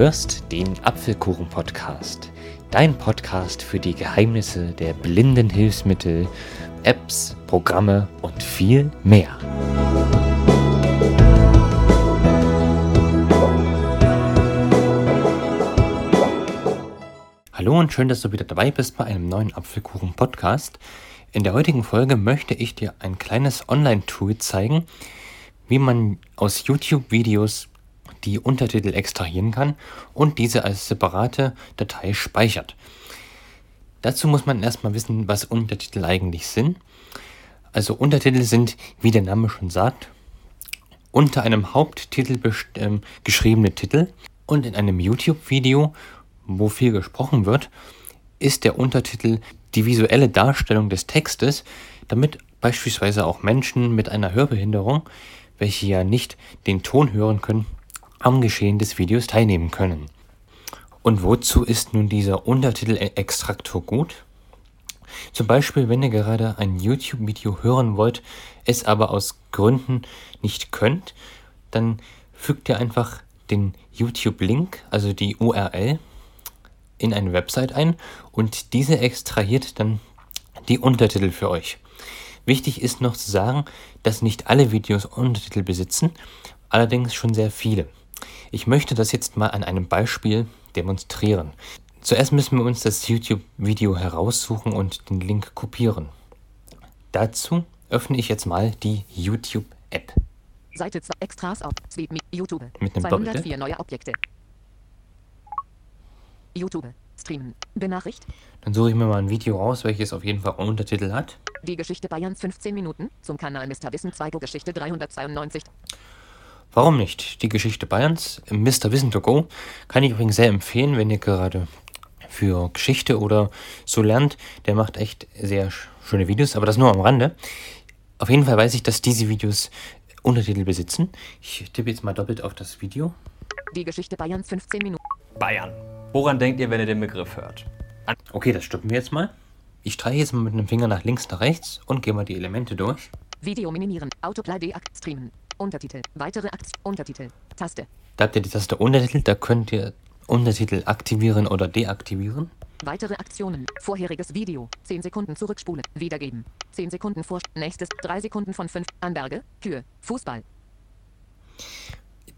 hörst den Apfelkuchen-Podcast, dein Podcast für die Geheimnisse der blinden Hilfsmittel, Apps, Programme und viel mehr. Hallo und schön, dass du wieder dabei bist bei einem neuen Apfelkuchen-Podcast. In der heutigen Folge möchte ich dir ein kleines Online-Tool zeigen, wie man aus YouTube-Videos die Untertitel extrahieren kann und diese als separate Datei speichert. Dazu muss man erstmal wissen, was Untertitel eigentlich sind. Also Untertitel sind, wie der Name schon sagt, unter einem Haupttitel äh, geschriebene Titel und in einem YouTube-Video, wo viel gesprochen wird, ist der Untertitel die visuelle Darstellung des Textes, damit beispielsweise auch Menschen mit einer Hörbehinderung, welche ja nicht den Ton hören können, am Geschehen des Videos teilnehmen können. Und wozu ist nun dieser Untertitel-Extraktor gut? Zum Beispiel, wenn ihr gerade ein YouTube-Video hören wollt, es aber aus Gründen nicht könnt, dann fügt ihr einfach den YouTube-Link, also die URL, in eine Website ein und diese extrahiert dann die Untertitel für euch. Wichtig ist noch zu sagen, dass nicht alle Videos Untertitel besitzen, allerdings schon sehr viele. Ich möchte das jetzt mal an einem Beispiel demonstrieren. Zuerst müssen wir uns das YouTube-Video heraussuchen und den Link kopieren. Dazu öffne ich jetzt mal die YouTube-App. Seite 2 Extras auf YouTube. Mit einem 204 neue Objekte. YouTube. Streamen. Benachricht. Dann suche ich mir mal ein Video raus, welches auf jeden Fall Untertitel hat. Die Geschichte Bayerns 15 Minuten. Zum Kanal Mr. Wissen 2 Geschichte 392. Warum nicht? Die Geschichte Bayerns, Mr. Wissen to Go, kann ich übrigens sehr empfehlen, wenn ihr gerade für Geschichte oder so lernt. Der macht echt sehr schöne Videos, aber das nur am Rande. Auf jeden Fall weiß ich, dass diese Videos Untertitel besitzen. Ich tippe jetzt mal doppelt auf das Video. Die Geschichte Bayerns 15 Minuten. Bayern. Woran denkt ihr, wenn ihr den Begriff hört? An okay, das stoppen wir jetzt mal. Ich streiche jetzt mal mit dem Finger nach links, nach rechts und gehe mal die Elemente durch. Video minimieren, Autoplay deakt, streamen, Untertitel, weitere Akt, Untertitel, Taste. Da habt ihr die Taste Untertitel, da könnt ihr Untertitel aktivieren oder deaktivieren. Weitere Aktionen, vorheriges Video, 10 Sekunden zurückspulen, wiedergeben, 10 Sekunden vor, nächstes, 3 Sekunden von 5, Anberge, Kühe, Fußball.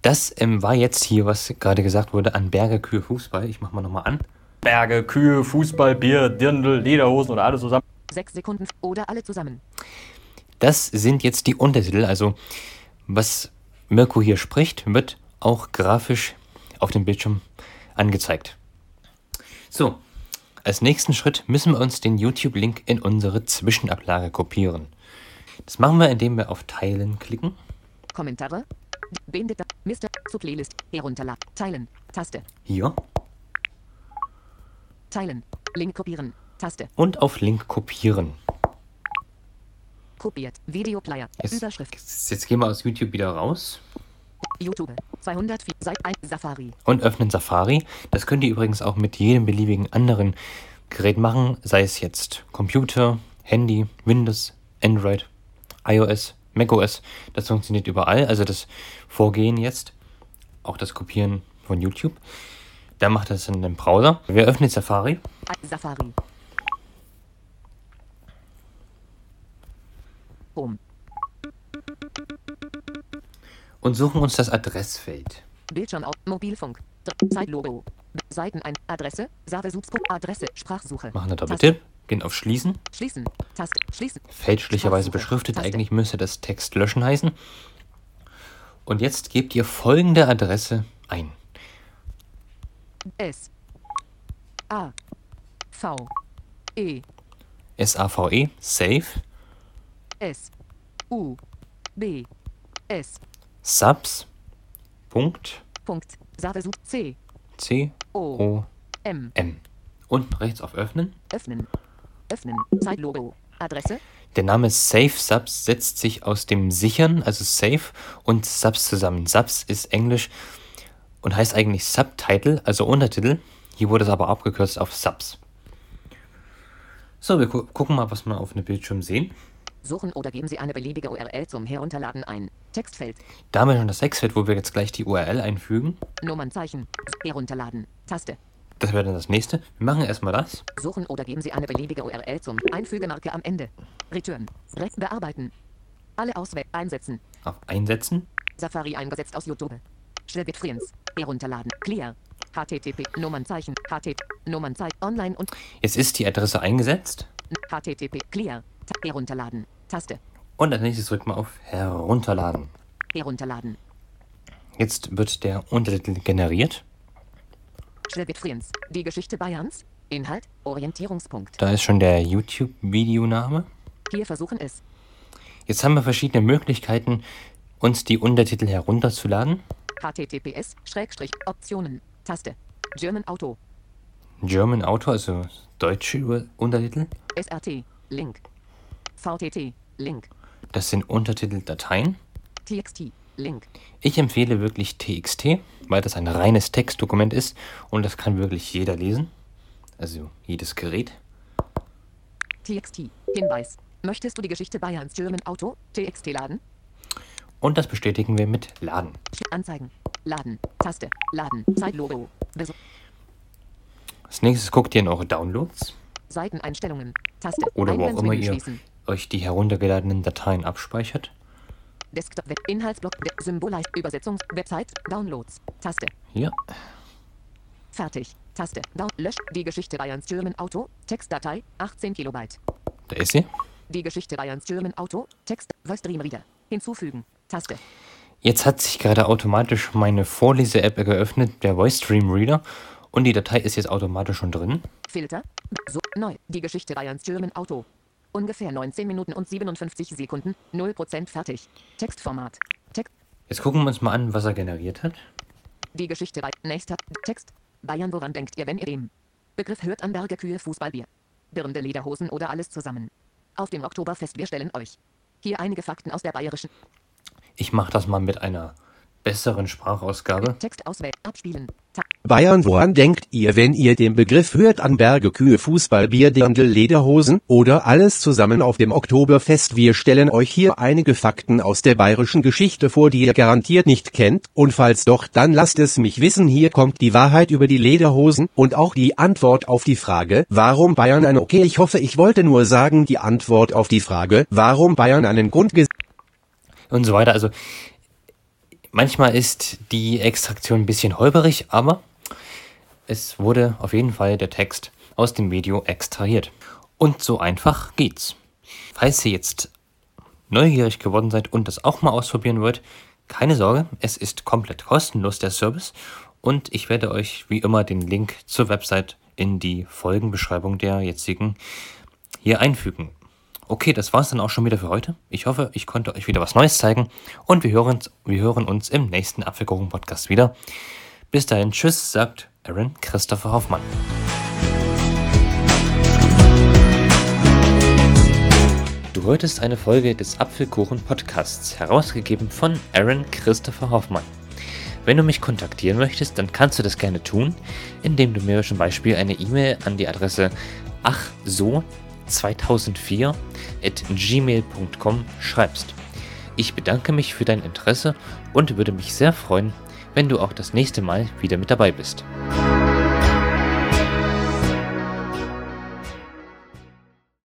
Das ähm, war jetzt hier, was gerade gesagt wurde, an Berge, Kühe, Fußball. Ich mach mal nochmal an. Berge, Kühe, Fußball, Bier, Dirndl, Lederhosen oder alles zusammen. Sechs Sekunden oder alle zusammen. Das sind jetzt die Untertitel. Also, was Mirko hier spricht, wird auch grafisch auf dem Bildschirm angezeigt. So, als nächsten Schritt müssen wir uns den YouTube-Link in unsere Zwischenablage kopieren. Das machen wir, indem wir auf Teilen klicken. Kommentare, Beendet. Mister. Zu Playlist. Herunterladen. Teilen. Taste. Hier. Teilen. Link kopieren. Taste. Und auf Link kopieren. Kopiert. Videoplayer. Jetzt, Überschrift. Jetzt gehen wir aus YouTube wieder raus. YouTube. 204. Seit 1. Safari. Und öffnen Safari. Das könnt ihr übrigens auch mit jedem beliebigen anderen Gerät machen, sei es jetzt Computer, Handy, Windows, Android, iOS, macOS, das funktioniert überall. Also das Vorgehen jetzt, auch das Kopieren von YouTube. Da macht das in dem Browser. Wir öffnen Safari. Safari. Home. Und suchen uns das Adressfeld. Bildschirm auf Mobilfunk. Zeitlogo. Seiten ein Adresse. Save Adresse. Sprachsuche. Machen wir Doppeltipp. Gehen auf Schließen. Schließen. Taste. Schließen. Fälschlicherweise beschriftet. Taste. Eigentlich müsste das Text löschen heißen. Und jetzt gebt ihr folgende Adresse ein. S. A. V. E. S-A-V-E. Save. S. U. B. S. Subs. Punkt. Punkt. C. C. O. o M. M. Und rechts auf Öffnen. Öffnen. Öffnen. Zeitlogo. Adresse. Der Name Safe Subs setzt sich aus dem Sichern, also Safe, und Subs zusammen. Subs ist Englisch und heißt eigentlich Subtitle, also Untertitel. Hier wurde es aber abgekürzt auf Subs. So, wir gu gucken mal, was wir auf dem Bildschirm sehen. Suchen oder geben Sie eine beliebige URL zum Herunterladen ein. Textfeld. Damit schon das Sechsfeld, wo wir jetzt gleich die URL einfügen. Nummernzeichen. Herunterladen. Taste. Das wäre dann das nächste. Wir machen erstmal das. Suchen oder geben Sie eine beliebige URL zum Einfügemarke am Ende. Return. Re bearbeiten. Alle auswählen. Einsetzen. Auf Einsetzen. Safari eingesetzt aus YouTube. Schwebit Friends. Herunterladen. Clear. HTTP. Nummernzeichen. HTTP. Nummernzeichen. Online und Jetzt ist die Adresse eingesetzt. HTTP. Clear. Herunterladen. Taste. Und als nächstes drückt man auf Herunterladen. Herunterladen. Jetzt wird der Untertitel generiert. Friends. Die Geschichte Bayerns. Inhalt. Orientierungspunkt. Da ist schon der YouTube-Videoname. Hier versuchen es. Jetzt haben wir verschiedene Möglichkeiten, uns die Untertitel herunterzuladen. HTTPS. Optionen. Taste. German Auto. German Auto, also deutsche Untertitel. SRT. Link. VTT. Link. Das sind Untertiteldateien. TXT. Link. Ich empfehle wirklich TXT, weil das ein reines Textdokument ist und das kann wirklich jeder lesen. Also jedes Gerät. TXT. Hinweis. Möchtest du die Geschichte Bayerns German Auto? TXT laden? Und das bestätigen wir mit Laden. Anzeigen. Laden. Taste. Laden. Zeitlogo. Als nächstes guckt ihr in eure Downloads Seiteneinstellungen. Taste. oder wo auch immer ihr. Euch die heruntergeladenen Dateien abspeichert. Desktop. Web. Inhaltsblock. Symbolleist. Übersetzung. Website. Downloads. Taste. Hier. Fertig. Taste. Down. Lösch. Die Geschichte Bayerns German Auto. Textdatei. 18 Kilobyte. Da ist sie. Die Geschichte Bayerns German Auto. Text. Voice Dream Reader. Hinzufügen. Taste. Jetzt hat sich gerade automatisch meine Vorlese-App geöffnet, der Voice Stream Reader. Und die Datei ist jetzt automatisch schon drin. Filter. So. Neu. Die Geschichte Bayerns German Auto. Ungefähr 19 Minuten und 57 Sekunden. 0% fertig. Textformat. Text. Jetzt gucken wir uns mal an, was er generiert hat. Die Geschichte bei nächster Text. Bayern, woran denkt ihr, wenn ihr dem Begriff hört an Berge, Kühe, Fußballbier, Birnde, Lederhosen oder alles zusammen? Auf dem Oktoberfest, wir stellen euch hier einige Fakten aus der bayerischen Ich mache das mal mit einer besseren Sprachausgabe. Text auswählen, abspielen. Bayern, woran denkt ihr, wenn ihr den Begriff hört an Berge, Kühe, Fußball, Bier, Dirndl, Lederhosen oder alles zusammen auf dem Oktoberfest? Wir stellen euch hier einige Fakten aus der bayerischen Geschichte vor, die ihr garantiert nicht kennt. Und falls doch, dann lasst es mich wissen. Hier kommt die Wahrheit über die Lederhosen und auch die Antwort auf die Frage, warum Bayern ein Okay, ich hoffe, ich wollte nur sagen, die Antwort auf die Frage, warum Bayern einen Grundgesetz und so weiter. Also manchmal ist die Extraktion ein bisschen holperig, aber es wurde auf jeden Fall der Text aus dem Video extrahiert. Und so einfach geht's. Falls ihr jetzt neugierig geworden seid und das auch mal ausprobieren wollt, keine Sorge, es ist komplett kostenlos der Service und ich werde euch wie immer den Link zur Website in die Folgenbeschreibung der jetzigen hier einfügen. Okay, das war's dann auch schon wieder für heute. Ich hoffe, ich konnte euch wieder was Neues zeigen und wir hören, wir hören uns im nächsten Apfelkuchen-Podcast wieder. Bis dahin, tschüss, sagt Aaron Christopher Hoffmann. Du hörtest eine Folge des Apfelkuchen-Podcasts, herausgegeben von Aaron Christopher Hoffmann. Wenn du mich kontaktieren möchtest, dann kannst du das gerne tun, indem du mir zum Beispiel eine E-Mail an die Adresse achso 2004 at gmail.com schreibst. Ich bedanke mich für dein Interesse und würde mich sehr freuen, wenn du auch das nächste Mal wieder mit dabei bist.